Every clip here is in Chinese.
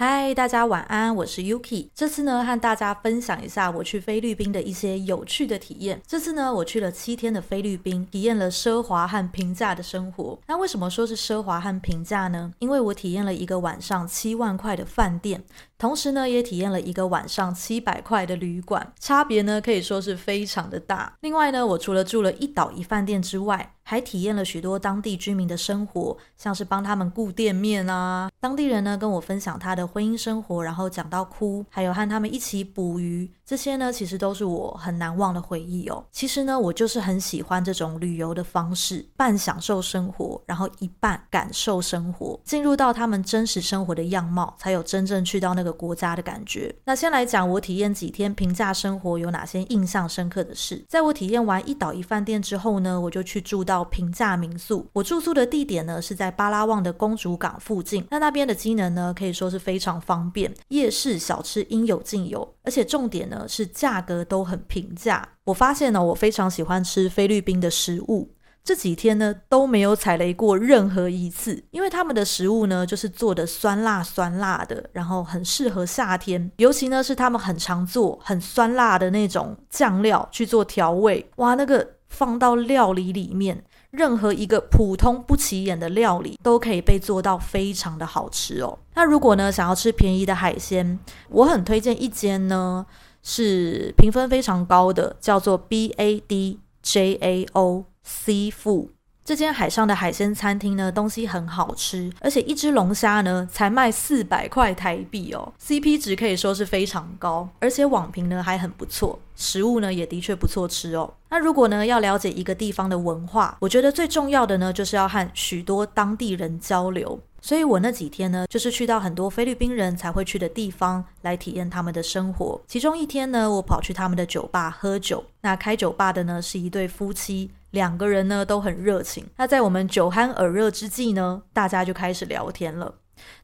嗨，大家晚安，我是 Yuki。这次呢，和大家分享一下我去菲律宾的一些有趣的体验。这次呢，我去了七天的菲律宾，体验了奢华和平价的生活。那为什么说是奢华和平价呢？因为我体验了一个晚上七万块的饭店，同时呢，也体验了一个晚上七百块的旅馆，差别呢可以说是非常的大。另外呢，我除了住了一岛一饭店之外，还体验了许多当地居民的生活，像是帮他们顾店面啊。当地人呢跟我分享他的婚姻生活，然后讲到哭，还有和他们一起捕鱼，这些呢其实都是我很难忘的回忆哦。其实呢，我就是很喜欢这种旅游的方式，半享受生活，然后一半感受生活，进入到他们真实生活的样貌，才有真正去到那个国家的感觉。那先来讲我体验几天平价生活有哪些印象深刻的事。在我体验完一岛一饭店之后呢，我就去住到。平价民宿，我住宿的地点呢是在巴拉望的公主港附近。那那边的机能呢可以说是非常方便，夜市小吃应有尽有，而且重点呢是价格都很平价。我发现呢，我非常喜欢吃菲律宾的食物，这几天呢都没有踩雷过任何一次，因为他们的食物呢就是做的酸辣酸辣的，然后很适合夏天，尤其呢是他们很常做很酸辣的那种酱料去做调味，哇，那个。放到料理里面，任何一个普通不起眼的料理都可以被做到非常的好吃哦。那如果呢想要吃便宜的海鲜，我很推荐一间呢是评分非常高的，叫做 B A D J A O Seafood。这间海上的海鲜餐厅呢，东西很好吃，而且一只龙虾呢才卖四百块台币哦，CP 值可以说是非常高，而且网评呢还很不错，食物呢也的确不错吃哦。那如果呢要了解一个地方的文化，我觉得最重要的呢就是要和许多当地人交流。所以我那几天呢，就是去到很多菲律宾人才会去的地方来体验他们的生活。其中一天呢，我跑去他们的酒吧喝酒。那开酒吧的呢是一对夫妻，两个人呢都很热情。那在我们酒酣耳热之际呢，大家就开始聊天了。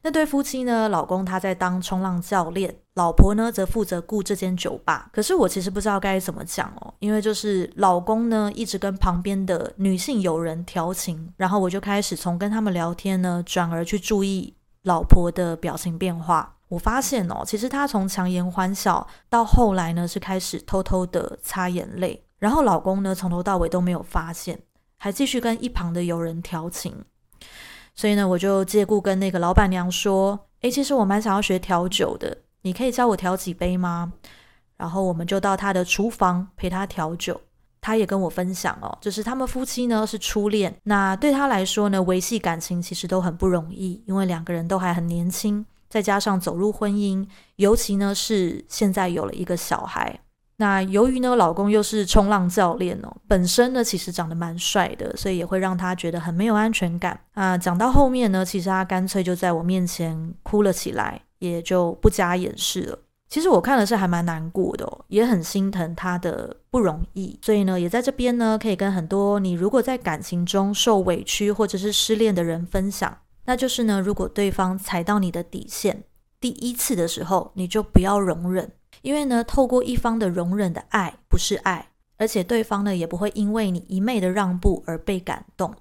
那对夫妻呢，老公他在当冲浪教练，老婆呢则负责顾这间酒吧。可是我其实不知道该怎么讲哦，因为就是老公呢一直跟旁边的女性友人调情，然后我就开始从跟他们聊天呢，转而去注意老婆的表情变化。我发现哦，其实她从强颜欢笑到后来呢，是开始偷偷的擦眼泪，然后老公呢从头到尾都没有发现，还继续跟一旁的友人调情。所以呢，我就借故跟那个老板娘说：“诶，其实我蛮想要学调酒的，你可以教我调几杯吗？”然后我们就到他的厨房陪他调酒。他也跟我分享哦，就是他们夫妻呢是初恋，那对他来说呢，维系感情其实都很不容易，因为两个人都还很年轻，再加上走入婚姻，尤其呢是现在有了一个小孩。那由于呢，老公又是冲浪教练哦，本身呢其实长得蛮帅的，所以也会让他觉得很没有安全感啊。讲到后面呢，其实他干脆就在我面前哭了起来，也就不加掩饰了。其实我看的是还蛮难过的哦，也很心疼他的不容易。所以呢，也在这边呢，可以跟很多你如果在感情中受委屈或者是失恋的人分享，那就是呢，如果对方踩到你的底线，第一次的时候，你就不要容忍。因为呢，透过一方的容忍的爱不是爱，而且对方呢也不会因为你一昧的让步而被感动，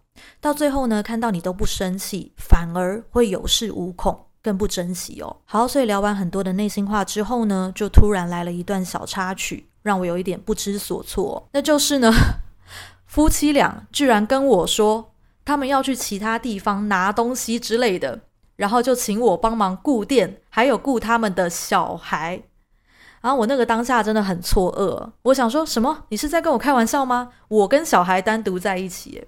到最后呢看到你都不生气，反而会有恃无恐，更不珍惜哦。好，所以聊完很多的内心话之后呢，就突然来了一段小插曲，让我有一点不知所措。那就是呢，夫妻俩居然跟我说他们要去其他地方拿东西之类的，然后就请我帮忙顾店，还有顾他们的小孩。然后我那个当下真的很错愕，我想说什么？你是在跟我开玩笑吗？我跟小孩单独在一起，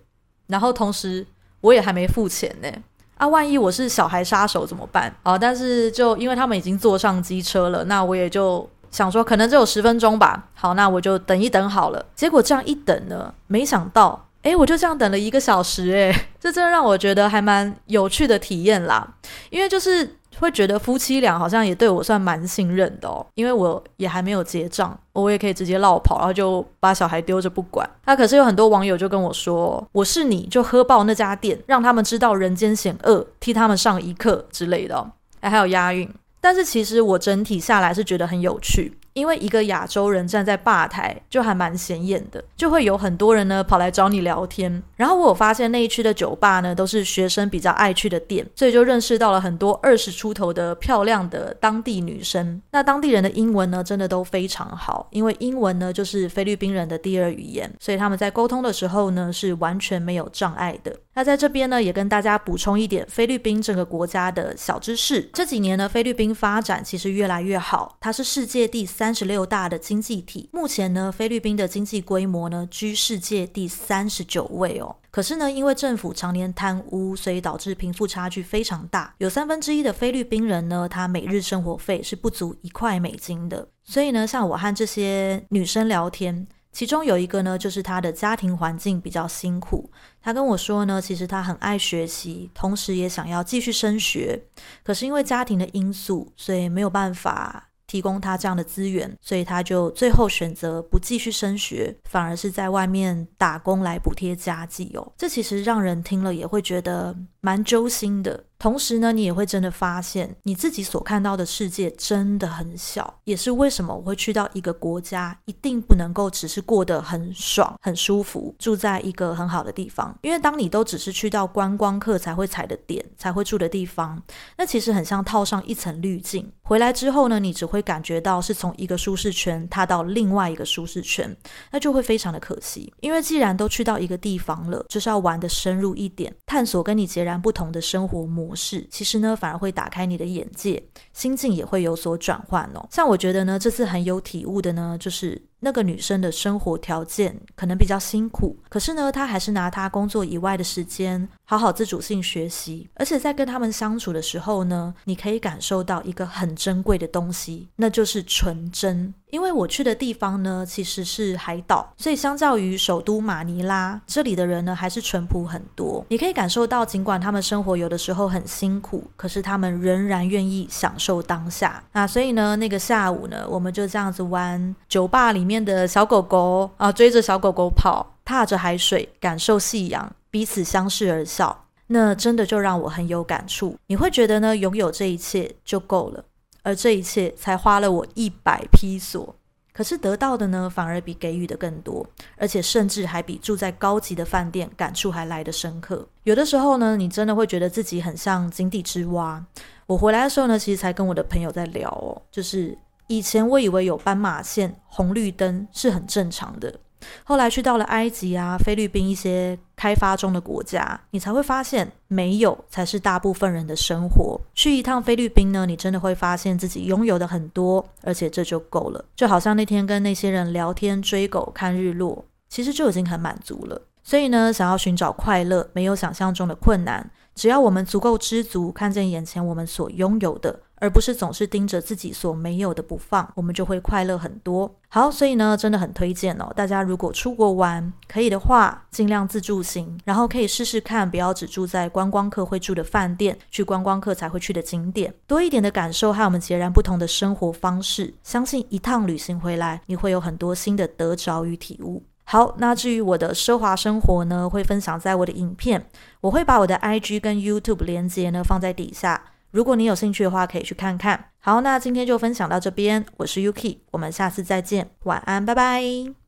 然后同时我也还没付钱呢。啊，万一我是小孩杀手怎么办？啊，但是就因为他们已经坐上机车了，那我也就想说可能只有十分钟吧。好，那我就等一等好了。结果这样一等呢，没想到，诶，我就这样等了一个小时，诶，这真的让我觉得还蛮有趣的体验啦，因为就是。会觉得夫妻俩好像也对我算蛮信任的哦，因为我也还没有结账，我也可以直接落跑，然后就把小孩丢着不管。那可是有很多网友就跟我说，我是你就喝爆那家店，让他们知道人间险恶，替他们上一课之类的。哎，还有押韵。但是其实我整体下来是觉得很有趣，因为一个亚洲人站在吧台就还蛮显眼的，就会有很多人呢跑来找你聊天。然后我有发现那一区的酒吧呢都是学生比较爱去的店，所以就认识到了很多二十出头的漂亮的当地女生。那当地人的英文呢真的都非常好，因为英文呢就是菲律宾人的第二语言，所以他们在沟通的时候呢是完全没有障碍的。那在这边呢也跟大家补充一点菲律宾整个国家的小知识。这几年呢菲律宾发展其实越来越好，它是世界第三十六大的经济体。目前呢菲律宾的经济规模呢居世界第三十九位哦。可是呢因为政府常年贪污，所以导致贫富差距非常大。有三分之一的菲律宾人呢他每日生活费是不足一块美金的。所以呢像我和这些女生聊天。其中有一个呢，就是他的家庭环境比较辛苦。他跟我说呢，其实他很爱学习，同时也想要继续升学，可是因为家庭的因素，所以没有办法提供他这样的资源，所以他就最后选择不继续升学，反而是在外面打工来补贴家计哦。这其实让人听了也会觉得蛮揪心的。同时呢，你也会真的发现你自己所看到的世界真的很小，也是为什么我会去到一个国家，一定不能够只是过得很爽、很舒服，住在一个很好的地方。因为当你都只是去到观光客才会踩的点、才会住的地方，那其实很像套上一层滤镜。回来之后呢，你只会感觉到是从一个舒适圈踏到另外一个舒适圈，那就会非常的可惜。因为既然都去到一个地方了，就是要玩的深入一点，探索跟你截然不同的生活模。模式其实呢，反而会打开你的眼界，心境也会有所转换哦。像我觉得呢，这次很有体悟的呢，就是。那个女生的生活条件可能比较辛苦，可是呢，她还是拿她工作以外的时间好好自主性学习，而且在跟他们相处的时候呢，你可以感受到一个很珍贵的东西，那就是纯真。因为我去的地方呢，其实是海岛，所以相较于首都马尼拉，这里的人呢还是淳朴很多。你可以感受到，尽管他们生活有的时候很辛苦，可是他们仍然愿意享受当下。那所以呢，那个下午呢，我们就这样子玩酒吧里面。的小狗狗啊，追着小狗狗跑，踏着海水，感受夕阳，彼此相视而笑，那真的就让我很有感触。你会觉得呢，拥有这一切就够了，而这一切才花了我一百披索，可是得到的呢，反而比给予的更多，而且甚至还比住在高级的饭店感触还来得深刻。有的时候呢，你真的会觉得自己很像井底之蛙。我回来的时候呢，其实才跟我的朋友在聊哦，就是。以前我以为有斑马线、红绿灯是很正常的，后来去到了埃及啊、菲律宾一些开发中的国家，你才会发现没有才是大部分人的生活。去一趟菲律宾呢，你真的会发现自己拥有的很多，而且这就够了。就好像那天跟那些人聊天、追狗、看日落，其实就已经很满足了。所以呢，想要寻找快乐，没有想象中的困难。只要我们足够知足，看见眼前我们所拥有的，而不是总是盯着自己所没有的不放，我们就会快乐很多。好，所以呢，真的很推荐哦。大家如果出国玩，可以的话，尽量自助行，然后可以试试看，不要只住在观光客会住的饭店，去观光客才会去的景点，多一点的感受还有我们截然不同的生活方式。相信一趟旅行回来，你会有很多新的得着与体悟。好，那至于我的奢华生活呢，会分享在我的影片，我会把我的 IG 跟 YouTube 连接呢放在底下，如果你有兴趣的话，可以去看看。好，那今天就分享到这边，我是 Yuki，我们下次再见，晚安，拜拜。